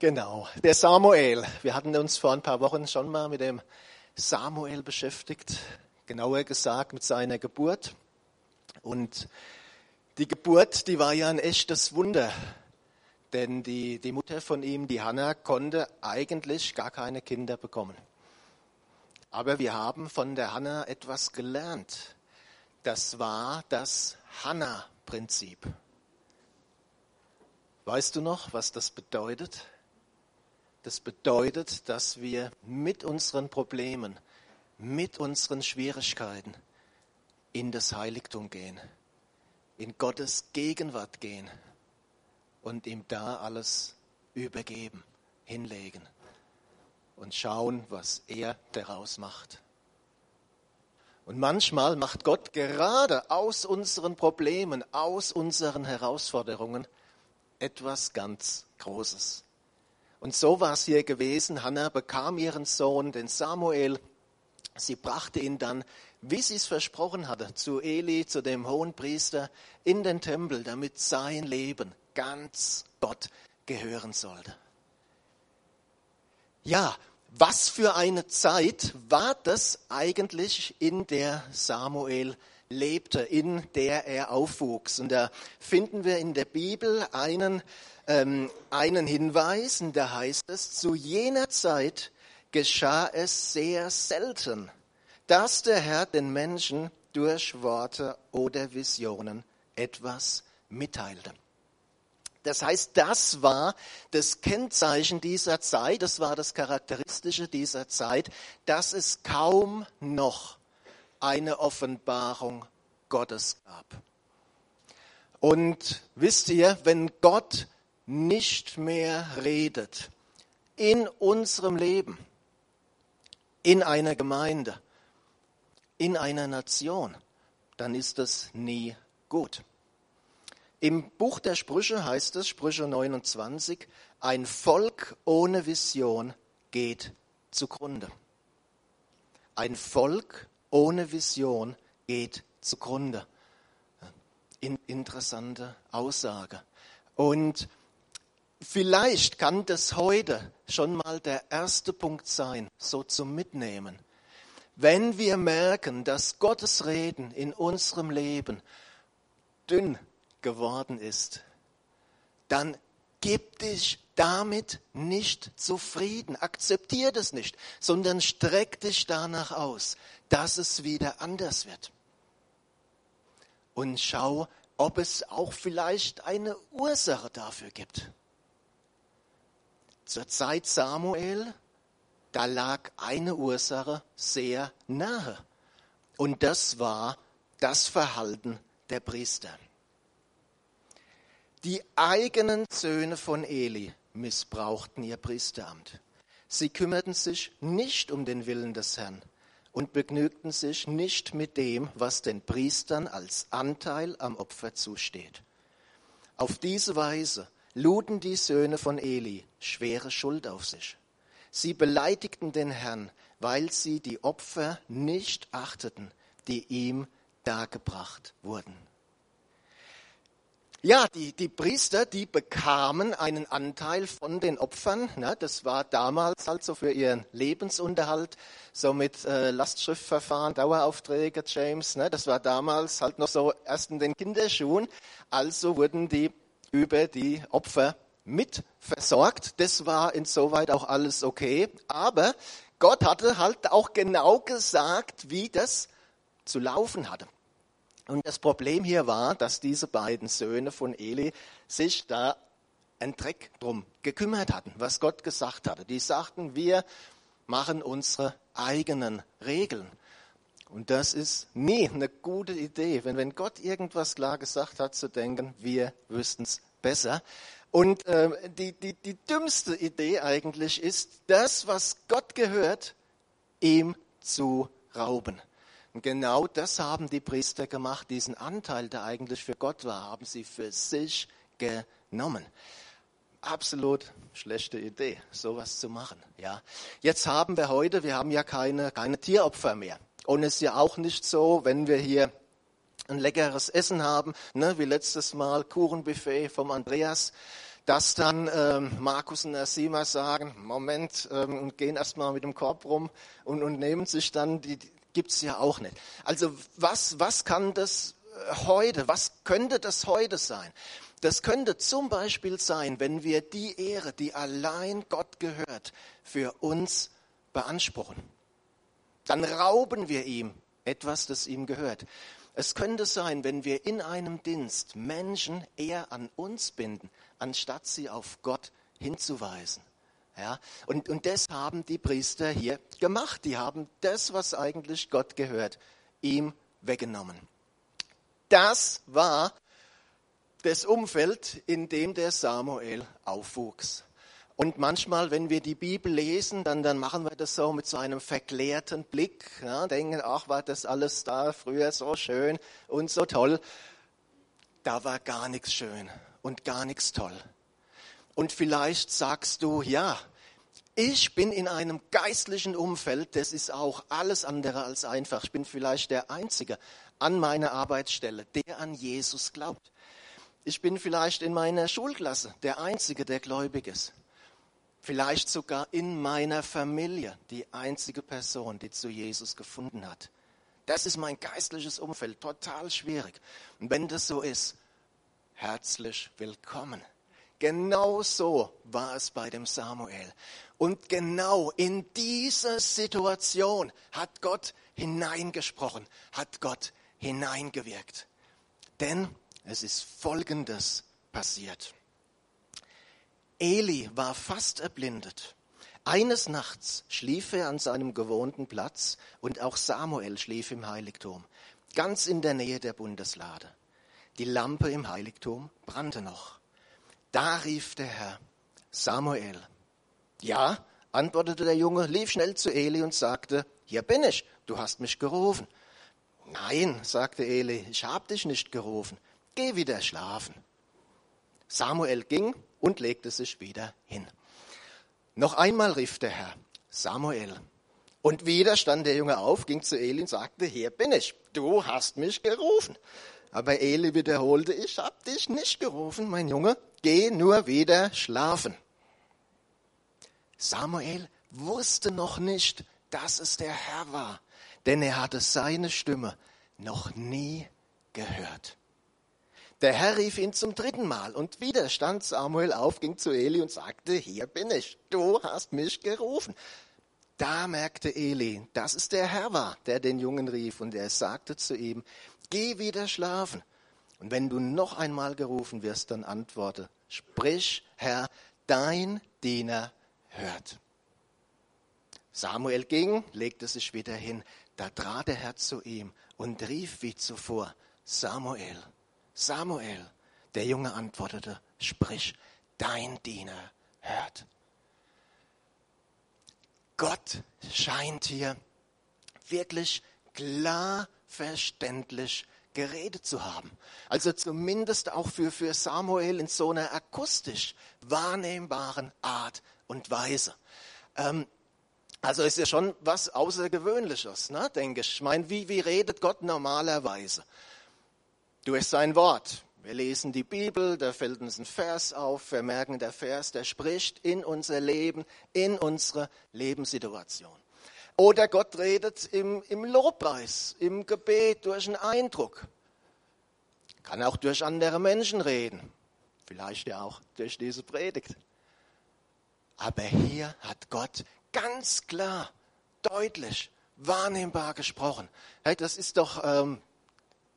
Genau, der Samuel. Wir hatten uns vor ein paar Wochen schon mal mit dem Samuel beschäftigt, genauer gesagt mit seiner Geburt. Und die Geburt, die war ja ein echtes Wunder, denn die, die Mutter von ihm, die Hannah, konnte eigentlich gar keine Kinder bekommen. Aber wir haben von der Hannah etwas gelernt. Das war das Hannah-Prinzip. Weißt du noch, was das bedeutet? Das bedeutet, dass wir mit unseren Problemen, mit unseren Schwierigkeiten in das Heiligtum gehen, in Gottes Gegenwart gehen und ihm da alles übergeben, hinlegen und schauen, was er daraus macht. Und manchmal macht Gott gerade aus unseren Problemen, aus unseren Herausforderungen etwas ganz Großes. Und so war es hier gewesen. Hannah bekam ihren Sohn, den Samuel. Sie brachte ihn dann, wie sie es versprochen hatte, zu Eli, zu dem hohen Priester, in den Tempel, damit sein Leben ganz Gott gehören sollte. Ja, was für eine Zeit war das eigentlich, in der Samuel lebte, in der er aufwuchs? Und da finden wir in der Bibel einen ähm, einen Hinweis, und da heißt es, zu jener Zeit geschah es sehr selten, dass der Herr den Menschen durch Worte oder Visionen etwas mitteilte. Das heißt, das war das Kennzeichen dieser Zeit, das war das Charakteristische dieser Zeit, dass es kaum noch eine Offenbarung Gottes gab. Und wisst ihr, wenn Gott nicht mehr redet in unserem Leben, in einer Gemeinde, in einer Nation, dann ist das nie gut. Im Buch der Sprüche heißt es, Sprüche 29, ein Volk ohne Vision geht zugrunde. Ein Volk ohne Vision geht zugrunde. interessante Aussage. Und Vielleicht kann das heute schon mal der erste Punkt sein, so zum Mitnehmen. Wenn wir merken, dass Gottes Reden in unserem Leben dünn geworden ist, dann gib dich damit nicht zufrieden, akzeptier das nicht, sondern streck dich danach aus, dass es wieder anders wird. Und schau, ob es auch vielleicht eine Ursache dafür gibt. Zur Zeit Samuel, da lag eine Ursache sehr nahe. Und das war das Verhalten der Priester. Die eigenen Söhne von Eli missbrauchten ihr Priesteramt. Sie kümmerten sich nicht um den Willen des Herrn und begnügten sich nicht mit dem, was den Priestern als Anteil am Opfer zusteht. Auf diese Weise luden die Söhne von Eli schwere Schuld auf sich. Sie beleidigten den Herrn, weil sie die Opfer nicht achteten, die ihm dargebracht wurden. Ja, die, die Priester, die bekamen einen Anteil von den Opfern. Ne, das war damals halt so für ihren Lebensunterhalt, so mit äh, Lastschriftverfahren, Daueraufträge, James. Ne, das war damals halt noch so erst in den Kinderschuhen. Also wurden die über die Opfer mit versorgt. Das war insoweit auch alles okay. Aber Gott hatte halt auch genau gesagt, wie das zu laufen hatte. Und das Problem hier war, dass diese beiden Söhne von Eli sich da ein Dreck drum gekümmert hatten, was Gott gesagt hatte. Die sagten, wir machen unsere eigenen Regeln. Und das ist nie eine gute Idee, wenn, wenn Gott irgendwas klar gesagt hat, zu denken, wir wüssten es besser. Und äh, die, die, die dümmste Idee eigentlich ist, das, was Gott gehört, ihm zu rauben. Und genau das haben die Priester gemacht. Diesen Anteil, der eigentlich für Gott war, haben sie für sich genommen. Absolut schlechte Idee, sowas zu machen. Ja. Jetzt haben wir heute, wir haben ja keine, keine Tieropfer mehr. Und es ist ja auch nicht so, wenn wir hier ein leckeres Essen haben, ne, wie letztes Mal Kuchenbuffet vom Andreas, dass dann ähm, Markus und Ersima sagen, Moment, ähm, und gehen erstmal mit dem Korb rum und, und nehmen sich dann, die, die gibt's ja auch nicht. Also was, was kann das äh, heute, was könnte das heute sein? Das könnte zum Beispiel sein, wenn wir die Ehre, die allein Gott gehört, für uns beanspruchen. Dann rauben wir ihm etwas, das ihm gehört. Es könnte sein, wenn wir in einem Dienst Menschen eher an uns binden, anstatt sie auf Gott hinzuweisen. Ja, und, und das haben die Priester hier gemacht. Die haben das, was eigentlich Gott gehört, ihm weggenommen. Das war das Umfeld, in dem der Samuel aufwuchs. Und manchmal, wenn wir die Bibel lesen, dann, dann machen wir das so mit so einem verklärten Blick, ja, denken, ach, war das alles da früher so schön und so toll. Da war gar nichts schön und gar nichts toll. Und vielleicht sagst du, ja, ich bin in einem geistlichen Umfeld, das ist auch alles andere als einfach. Ich bin vielleicht der Einzige an meiner Arbeitsstelle, der an Jesus glaubt. Ich bin vielleicht in meiner Schulklasse der Einzige, der gläubig ist. Vielleicht sogar in meiner Familie die einzige Person, die zu Jesus gefunden hat. Das ist mein geistliches Umfeld, total schwierig. Und wenn das so ist, herzlich willkommen. Genau so war es bei dem Samuel. Und genau in diese Situation hat Gott hineingesprochen, hat Gott hineingewirkt. Denn es ist Folgendes passiert. Eli war fast erblindet. Eines Nachts schlief er an seinem gewohnten Platz und auch Samuel schlief im Heiligtum, ganz in der Nähe der Bundeslade. Die Lampe im Heiligtum brannte noch. Da rief der Herr, Samuel. Ja, antwortete der Junge, lief schnell zu Eli und sagte, hier bin ich, du hast mich gerufen. Nein, sagte Eli, ich habe dich nicht gerufen, geh wieder schlafen. Samuel ging und legte sich wieder hin. Noch einmal rief der Herr, Samuel. Und wieder stand der Junge auf, ging zu Eli und sagte, hier bin ich, du hast mich gerufen. Aber Eli wiederholte, ich hab dich nicht gerufen, mein Junge, geh nur wieder schlafen. Samuel wusste noch nicht, dass es der Herr war, denn er hatte seine Stimme noch nie gehört. Der Herr rief ihn zum dritten Mal und wieder stand Samuel auf, ging zu Eli und sagte, hier bin ich, du hast mich gerufen. Da merkte Eli, dass es der Herr war, der den Jungen rief und er sagte zu ihm, geh wieder schlafen. Und wenn du noch einmal gerufen wirst, dann antworte, sprich, Herr, dein Diener hört. Samuel ging, legte sich wieder hin. Da trat der Herr zu ihm und rief wie zuvor, Samuel. Samuel. Der Junge antwortete, sprich, dein Diener hört. Gott scheint hier wirklich klar verständlich geredet zu haben. Also zumindest auch für, für Samuel in so einer akustisch wahrnehmbaren Art und Weise. Ähm, also ist ja schon was Außergewöhnliches, ne, denke ich. Ich meine, wie, wie redet Gott normalerweise? Durch sein Wort. Wir lesen die Bibel, da fällt uns ein Vers auf, wir merken, der Vers, der spricht in unser Leben, in unsere Lebenssituation. Oder Gott redet im, im Lobpreis, im Gebet, durch einen Eindruck. Kann auch durch andere Menschen reden. Vielleicht ja auch durch diese Predigt. Aber hier hat Gott ganz klar, deutlich, wahrnehmbar gesprochen. Hey, das ist doch ähm,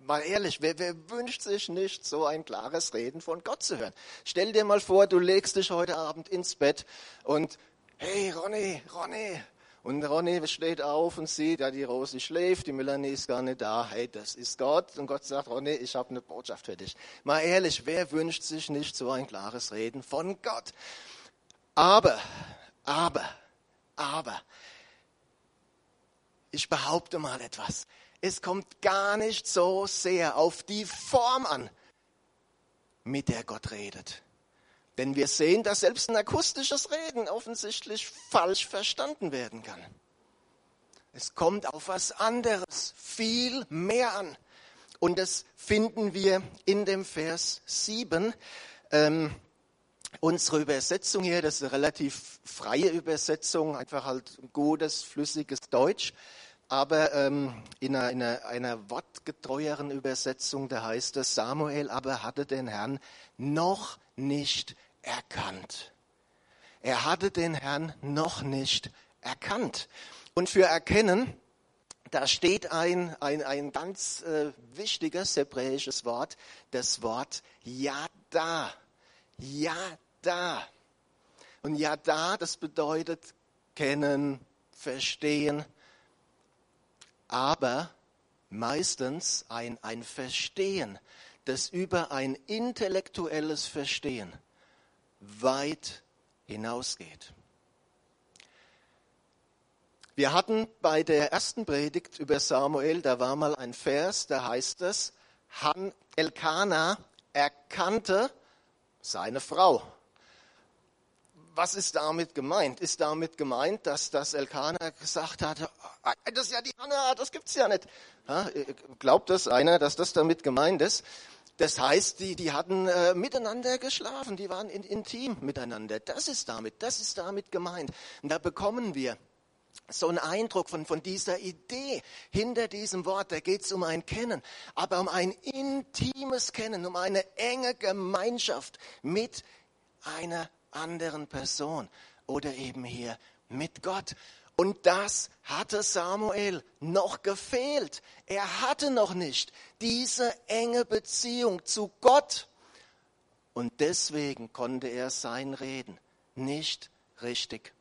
Mal ehrlich, wer, wer wünscht sich nicht, so ein klares Reden von Gott zu hören? Stell dir mal vor, du legst dich heute Abend ins Bett und, hey Ronny, Ronny. Und Ronny steht auf und sieht, ja, die Rosi schläft, die Melanie ist gar nicht da. Hey, das ist Gott. Und Gott sagt, Ronny, ich habe eine Botschaft für dich. Mal ehrlich, wer wünscht sich nicht so ein klares Reden von Gott? Aber, aber, aber, ich behaupte mal etwas es kommt gar nicht so sehr auf die Form an, mit der Gott redet. Denn wir sehen, dass selbst ein akustisches Reden offensichtlich falsch verstanden werden kann. Es kommt auf was anderes, viel mehr an. Und das finden wir in dem Vers 7. Ähm, Unsere Übersetzung hier, das ist eine relativ freie Übersetzung, einfach halt gutes, flüssiges Deutsch. Aber ähm, in, einer, in einer, wortgetreueren Übersetzung, da heißt es, Samuel aber hatte den Herrn noch nicht erkannt. Er hatte den Herrn noch nicht erkannt. Und für erkennen, da steht ein, ein, ein ganz äh, wichtiges hebräisches Wort, das Wort Yada. Yada. Und Yada, das bedeutet kennen, verstehen, aber meistens ein, ein Verstehen, das über ein intellektuelles Verstehen weit hinausgeht. Wir hatten bei der ersten Predigt über Samuel, da war mal ein Vers, da heißt es, Han Elkanah erkannte seine Frau. Was ist damit gemeint? Ist damit gemeint, dass das Elkanah gesagt hat, ah, das ist ja die Hannah, das gibt's ja nicht. Ja, glaubt das einer, dass das damit gemeint ist? Das heißt, die, die hatten äh, miteinander geschlafen, die waren in, intim miteinander. Das ist damit, das ist damit gemeint. Und da bekommen wir so ein Eindruck von, von dieser Idee hinter diesem Wort. Da geht es um ein Kennen, aber um ein intimes Kennen, um eine enge Gemeinschaft mit einer anderen Person oder eben hier mit Gott. Und das hatte Samuel noch gefehlt. Er hatte noch nicht diese enge Beziehung zu Gott. Und deswegen konnte er sein Reden nicht richtig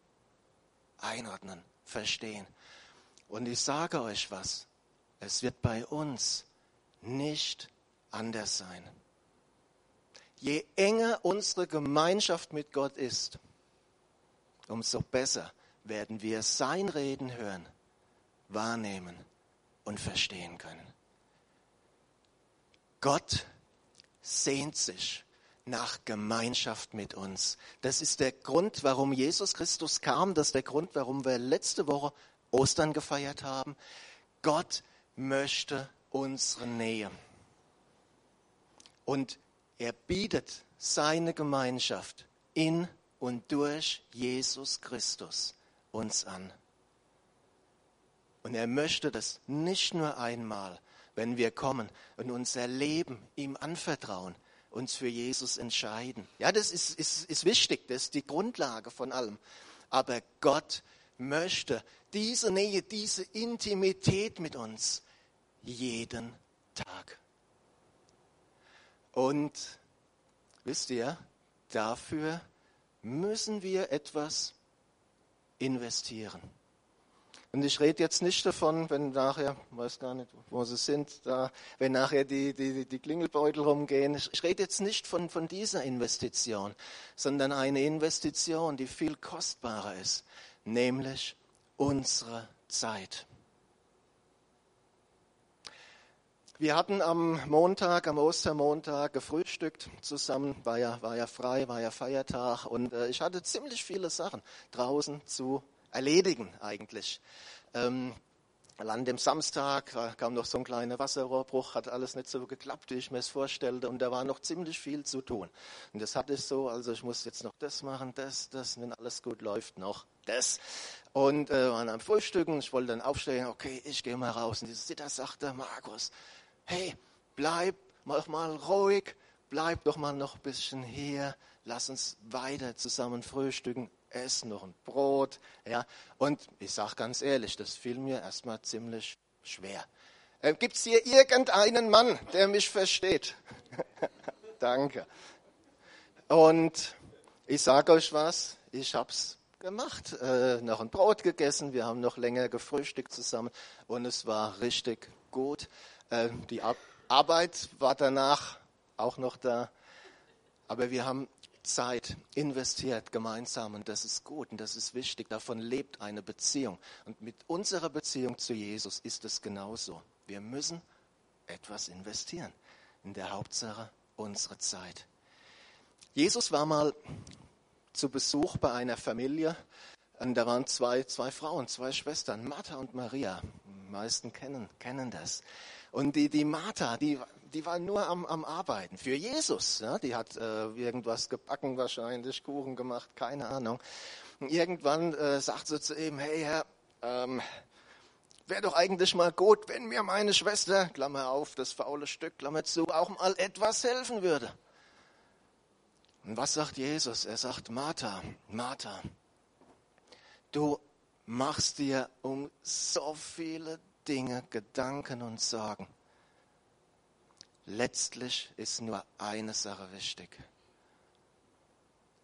einordnen verstehen. Und ich sage euch was, es wird bei uns nicht anders sein. Je enger unsere Gemeinschaft mit Gott ist, umso besser werden wir sein Reden hören, wahrnehmen und verstehen können. Gott sehnt sich nach Gemeinschaft mit uns. Das ist der Grund, warum Jesus Christus kam. Das ist der Grund, warum wir letzte Woche Ostern gefeiert haben. Gott möchte unsere Nähe. Und er bietet seine Gemeinschaft in und durch Jesus Christus uns an. Und er möchte das nicht nur einmal, wenn wir kommen und unser Leben ihm anvertrauen, uns für Jesus entscheiden. Ja, das ist, ist, ist wichtig, das ist die Grundlage von allem. Aber Gott möchte diese Nähe, diese Intimität mit uns jeden Tag. Und wisst ihr, dafür müssen wir etwas investieren. Und ich rede jetzt nicht davon, wenn nachher, weiß gar nicht, wo sie sind, da, wenn nachher die, die, die Klingelbeutel rumgehen. Ich, ich rede jetzt nicht von, von dieser Investition, sondern eine Investition, die viel kostbarer ist, nämlich unsere Zeit. Wir hatten am Montag, am Ostermontag gefrühstückt zusammen, war ja, war ja frei, war ja Feiertag und äh, ich hatte ziemlich viele Sachen draußen zu erledigen eigentlich. Ähm, an dem Samstag kam noch so ein kleiner Wasserrohrbruch, hat alles nicht so geklappt, wie ich mir es vorstellte, und da war noch ziemlich viel zu tun. Und das hatte ich so, also ich muss jetzt noch das machen, das, das, wenn alles gut läuft, noch das. Und äh, waren am Frühstücken, ich wollte dann aufstehen, okay, ich gehe mal raus. Und dieser Sitter sagte, Markus, hey, bleib mach mal ruhig, bleib doch mal noch ein bisschen hier, lass uns weiter zusammen frühstücken ess noch ein Brot. Ja. Und ich sage ganz ehrlich, das fiel mir erstmal ziemlich schwer. Äh, Gibt es hier irgendeinen Mann, der mich versteht? Danke. Und ich sage euch was, ich habe es gemacht, äh, noch ein Brot gegessen, wir haben noch länger gefrühstückt zusammen und es war richtig gut. Äh, die Ar Arbeit war danach auch noch da, aber wir haben Zeit investiert gemeinsam und das ist gut und das ist wichtig. Davon lebt eine Beziehung. Und mit unserer Beziehung zu Jesus ist es genauso. Wir müssen etwas investieren. In der Hauptsache unsere Zeit. Jesus war mal zu Besuch bei einer Familie und da waren zwei, zwei Frauen, zwei Schwestern, Martha und Maria. Die meisten kennen, kennen das. Und die, die Martha, die die war nur am, am Arbeiten für Jesus. Ja? Die hat äh, irgendwas gebacken wahrscheinlich, Kuchen gemacht, keine Ahnung. Und irgendwann äh, sagt sie zu ihm, hey Herr, ähm, wäre doch eigentlich mal gut, wenn mir meine Schwester, Klammer auf, das faule Stück, Klammer zu, auch mal etwas helfen würde. Und was sagt Jesus? Er sagt, Martha, Martha, du machst dir um so viele Dinge Gedanken und Sorgen. Letztlich ist nur eine Sache wichtig.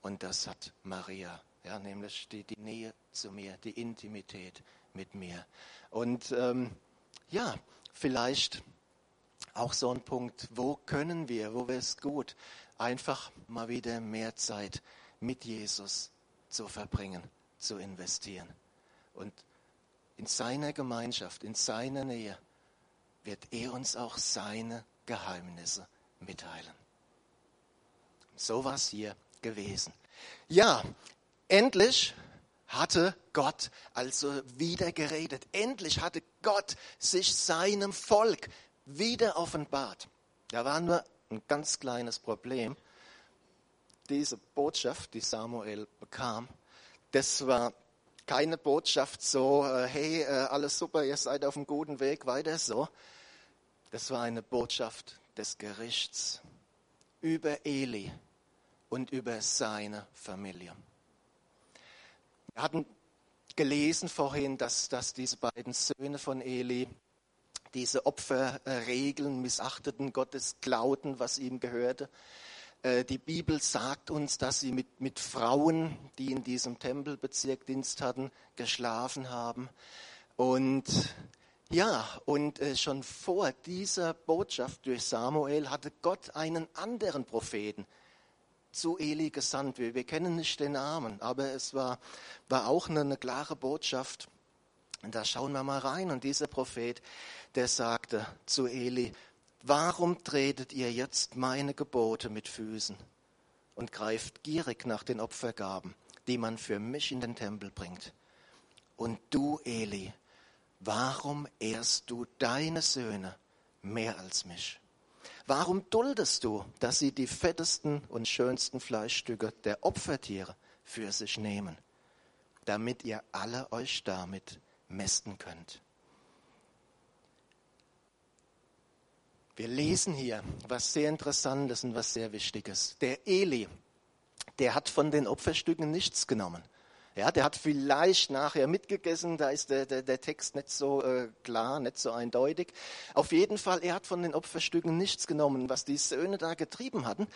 Und das hat Maria, ja, nämlich die, die Nähe zu mir, die Intimität mit mir. Und ähm, ja, vielleicht auch so ein Punkt, wo können wir, wo wäre es gut, einfach mal wieder mehr Zeit mit Jesus zu verbringen, zu investieren. Und in seiner Gemeinschaft, in seiner Nähe wird er uns auch seine Geheimnisse mitteilen. So war es hier gewesen. Ja, endlich hatte Gott also wieder geredet. Endlich hatte Gott sich seinem Volk wieder offenbart. Da war nur ein ganz kleines Problem. Diese Botschaft, die Samuel bekam, das war keine Botschaft so, äh, hey, äh, alles super, ihr seid auf einem guten Weg, weiter so. Das war eine Botschaft des Gerichts über Eli und über seine Familie. Wir hatten gelesen vorhin, dass, dass diese beiden Söhne von Eli diese Opferregeln missachteten, Gottes klauten, was ihm gehörte. Äh, die Bibel sagt uns, dass sie mit, mit Frauen, die in diesem Tempelbezirk Dienst hatten, geschlafen haben. Und ja, und äh, schon vor dieser Botschaft durch Samuel hatte Gott einen anderen Propheten zu Eli gesandt. Wir, wir kennen nicht den Namen, aber es war, war auch eine, eine klare Botschaft. Und da schauen wir mal rein. Und dieser Prophet, der sagte zu Eli, warum tretet ihr jetzt meine Gebote mit Füßen und greift gierig nach den Opfergaben, die man für mich in den Tempel bringt? Und du, Eli, warum ehrst du deine Söhne mehr als mich? Warum duldest du, dass sie die fettesten und schönsten Fleischstücke der Opfertiere für sich nehmen, damit ihr alle euch damit mästen könnt? Wir lesen hier was sehr Interessantes und was sehr Wichtiges. Der Eli, der hat von den Opferstücken nichts genommen. Ja, der hat vielleicht nachher mitgegessen, da ist der, der, der Text nicht so äh, klar, nicht so eindeutig. Auf jeden Fall, er hat von den Opferstücken nichts genommen. Was die Söhne da getrieben hatten,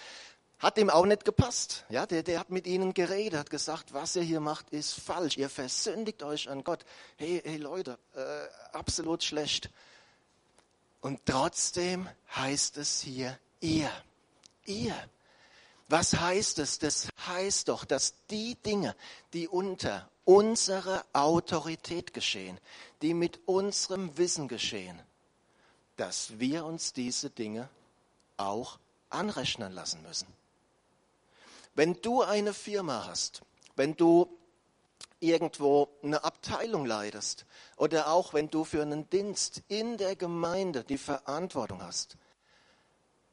hat ihm auch nicht gepasst. Ja, der, der hat mit ihnen geredet, hat gesagt, was ihr hier macht, ist falsch. Ihr versündigt euch an Gott. Hey, hey Leute, äh, absolut schlecht. Und trotzdem heißt es hier ihr. Ihr. Was heißt es? Das heißt doch, dass die Dinge, die unter unserer Autorität geschehen, die mit unserem Wissen geschehen, dass wir uns diese Dinge auch anrechnen lassen müssen. Wenn du eine Firma hast, wenn du irgendwo eine Abteilung leidest oder auch wenn du für einen Dienst in der Gemeinde die Verantwortung hast,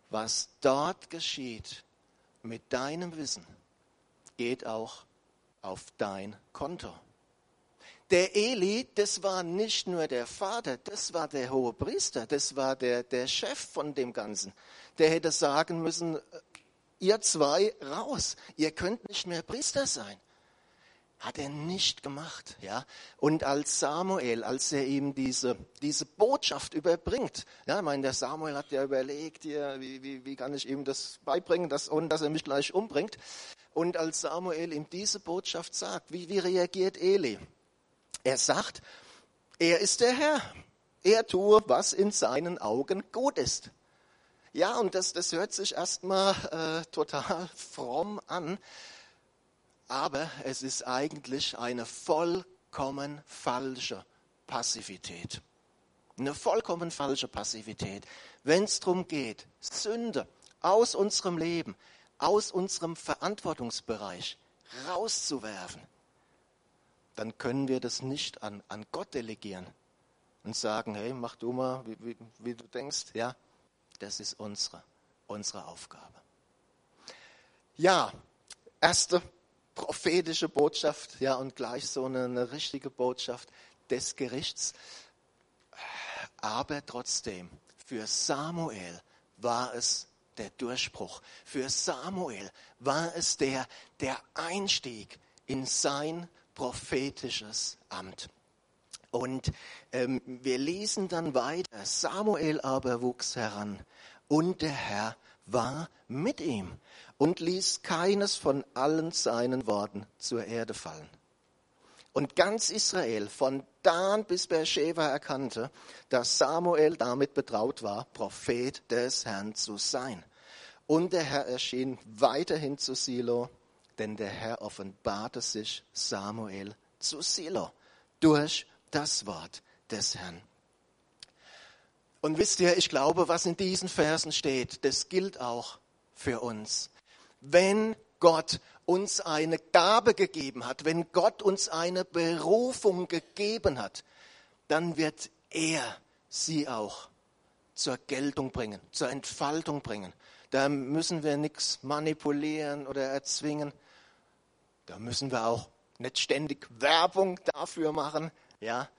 was dort geschieht, mit deinem Wissen geht auch auf dein Konto. Der Eli, das war nicht nur der Vater, das war der hohe Priester, das war der, der Chef von dem Ganzen. Der hätte sagen müssen, ihr zwei raus, ihr könnt nicht mehr Priester sein. Hat er nicht gemacht, ja. Und als Samuel, als er ihm diese, diese Botschaft überbringt, ja, ich meine, der Samuel hat ja überlegt, hier, wie, wie, wie kann ich ihm das beibringen, dass, ohne dass er mich gleich umbringt. Und als Samuel ihm diese Botschaft sagt, wie, wie reagiert Eli? Er sagt, er ist der Herr. Er tue, was in seinen Augen gut ist. Ja, und das, das hört sich erstmal äh, total fromm an aber es ist eigentlich eine vollkommen falsche Passivität. Eine vollkommen falsche Passivität. Wenn es darum geht, Sünde aus unserem Leben, aus unserem Verantwortungsbereich rauszuwerfen, dann können wir das nicht an, an Gott delegieren und sagen, hey, mach du mal, wie, wie, wie du denkst, ja, Das ist unsere, unsere Aufgabe. Ja, erste prophetische Botschaft, ja, und gleich so eine, eine richtige Botschaft des Gerichts. Aber trotzdem, für Samuel war es der Durchbruch. Für Samuel war es der, der Einstieg in sein prophetisches Amt. Und ähm, wir lesen dann weiter. Samuel aber wuchs heran und der Herr war mit ihm und ließ keines von allen seinen Worten zur Erde fallen. Und ganz Israel von Dan bis Beersheba erkannte, dass Samuel damit betraut war, Prophet des Herrn zu sein. Und der Herr erschien weiterhin zu Silo, denn der Herr offenbarte sich Samuel zu Silo durch das Wort des Herrn. Und wisst ihr, ich glaube, was in diesen Versen steht, das gilt auch für uns. Wenn Gott uns eine Gabe gegeben hat, wenn Gott uns eine Berufung gegeben hat, dann wird er sie auch zur Geltung bringen, zur Entfaltung bringen. Da müssen wir nichts manipulieren oder erzwingen. Da müssen wir auch nicht ständig Werbung dafür machen. Ja,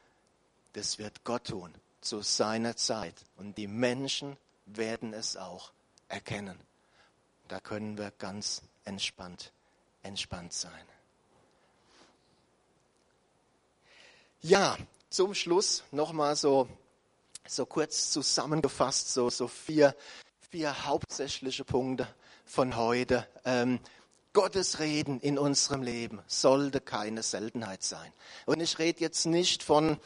das wird Gott tun zu seiner Zeit. Und die Menschen werden es auch erkennen. Da können wir ganz entspannt, entspannt sein. Ja, zum Schluss nochmal so, so kurz zusammengefasst, so, so vier, vier hauptsächliche Punkte von heute. Ähm, Gottes Reden in unserem Leben sollte keine Seltenheit sein. Und ich rede jetzt nicht von,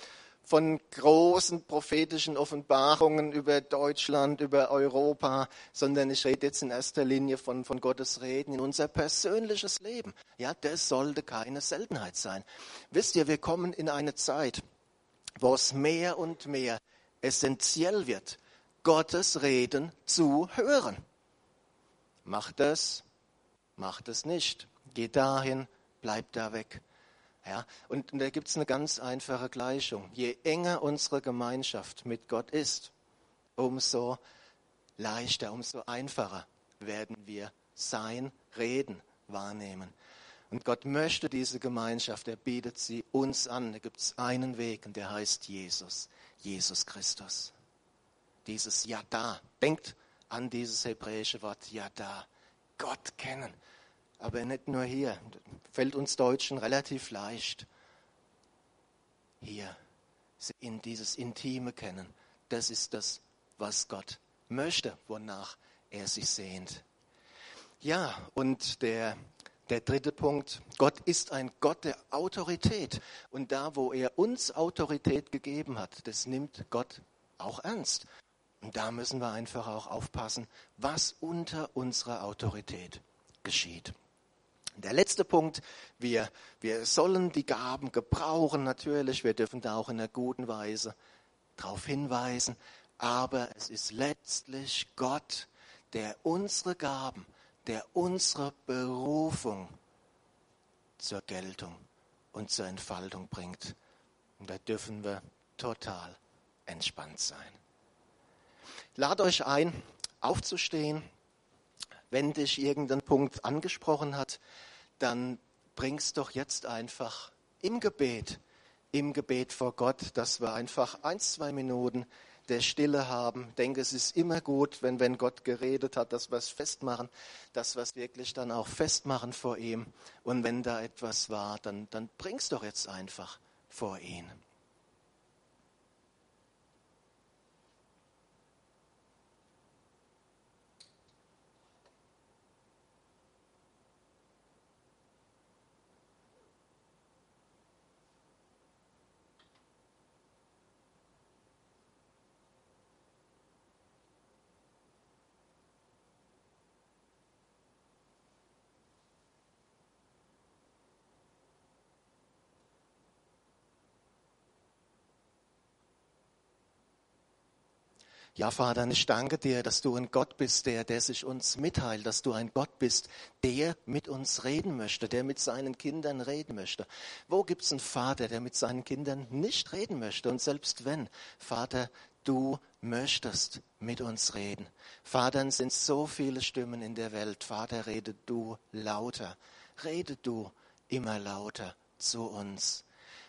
von großen prophetischen Offenbarungen über Deutschland, über Europa, sondern ich rede jetzt in erster Linie von, von Gottes Reden in unser persönliches Leben. Ja, das sollte keine Seltenheit sein. Wisst ihr, wir kommen in eine Zeit, wo es mehr und mehr essentiell wird, Gottes Reden zu hören. Macht das macht es nicht. Geh dahin, bleib da weg. Ja, und, da gibt es eine ganz einfache Gleichung. Je enger unsere Gemeinschaft mit Gott ist, umso leichter, umso einfacher werden wir sein Reden wahrnehmen. Und Gott möchte diese Gemeinschaft, er bietet sie uns an. Da gibt es einen Weg und der heißt Jesus, Jesus Christus. Dieses Ja da. Denkt an dieses hebräische Wort Ja da. Gott kennen. Aber nicht nur hier, fällt uns Deutschen relativ leicht. Hier, in dieses Intime kennen, das ist das, was Gott möchte, wonach er sich sehnt. Ja, und der, der dritte Punkt, Gott ist ein Gott der Autorität. Und da, wo er uns Autorität gegeben hat, das nimmt Gott auch ernst. Und da müssen wir einfach auch aufpassen, was unter unserer Autorität geschieht. Der letzte Punkt, wir, wir sollen die Gaben gebrauchen, natürlich, wir dürfen da auch in einer guten Weise darauf hinweisen, aber es ist letztlich Gott, der unsere Gaben, der unsere Berufung zur Geltung und zur Entfaltung bringt. Und da dürfen wir total entspannt sein lade euch ein, aufzustehen. Wenn dich irgendein Punkt angesprochen hat, dann bring's doch jetzt einfach im Gebet, im Gebet vor Gott, dass wir einfach ein, zwei Minuten der Stille haben. Ich denke, es ist immer gut, wenn, wenn Gott geredet hat, dass wir es festmachen, dass wir es wirklich dann auch festmachen vor ihm. Und wenn da etwas war, dann, dann bring's doch jetzt einfach vor ihn. Ja, Vater, ich danke dir, dass du ein Gott bist, der, der sich uns mitteilt, dass du ein Gott bist, der mit uns reden möchte, der mit seinen Kindern reden möchte. Wo gibt es einen Vater, der mit seinen Kindern nicht reden möchte? Und selbst wenn, Vater, du möchtest mit uns reden. Vater, es sind so viele Stimmen in der Welt. Vater, rede du lauter. Rede du immer lauter zu uns.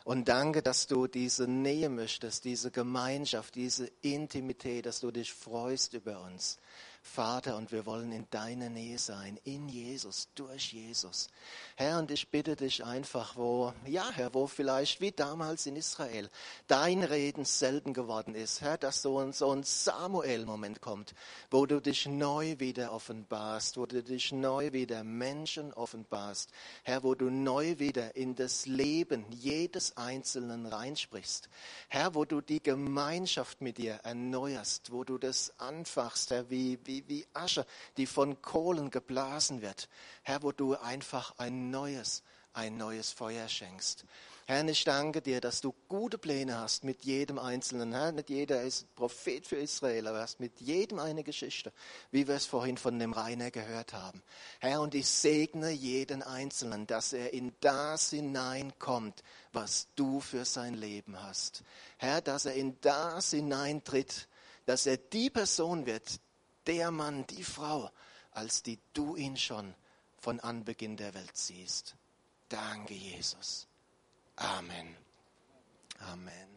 Und danke, dass du diese Nähe möchtest, diese Gemeinschaft, diese Intimität, dass du dich freust über uns. Vater, und wir wollen in deiner Nähe sein, in Jesus, durch Jesus. Herr, und ich bitte dich einfach, wo, ja, Herr, wo vielleicht wie damals in Israel dein Reden selten geworden ist, Herr, dass so ein, so ein Samuel-Moment kommt, wo du dich neu wieder offenbarst, wo du dich neu wieder Menschen offenbarst, Herr, wo du neu wieder in das Leben jedes Einzelnen reinsprichst, Herr, wo du die Gemeinschaft mit dir erneuerst, wo du das anfachst, Herr, wie, wie wie, wie Asche, die von Kohlen geblasen wird. Herr, wo du einfach ein neues, ein neues Feuer schenkst. Herr, ich danke dir, dass du gute Pläne hast mit jedem Einzelnen. Herr, nicht jeder ist Prophet für Israel, aber hast mit jedem eine Geschichte, wie wir es vorhin von dem Rainer gehört haben. Herr, und ich segne jeden Einzelnen, dass er in das hineinkommt, was du für sein Leben hast. Herr, dass er in das hineintritt, dass er die Person wird, der Mann, die Frau, als die du ihn schon von Anbeginn der Welt siehst. Danke, Jesus. Amen. Amen.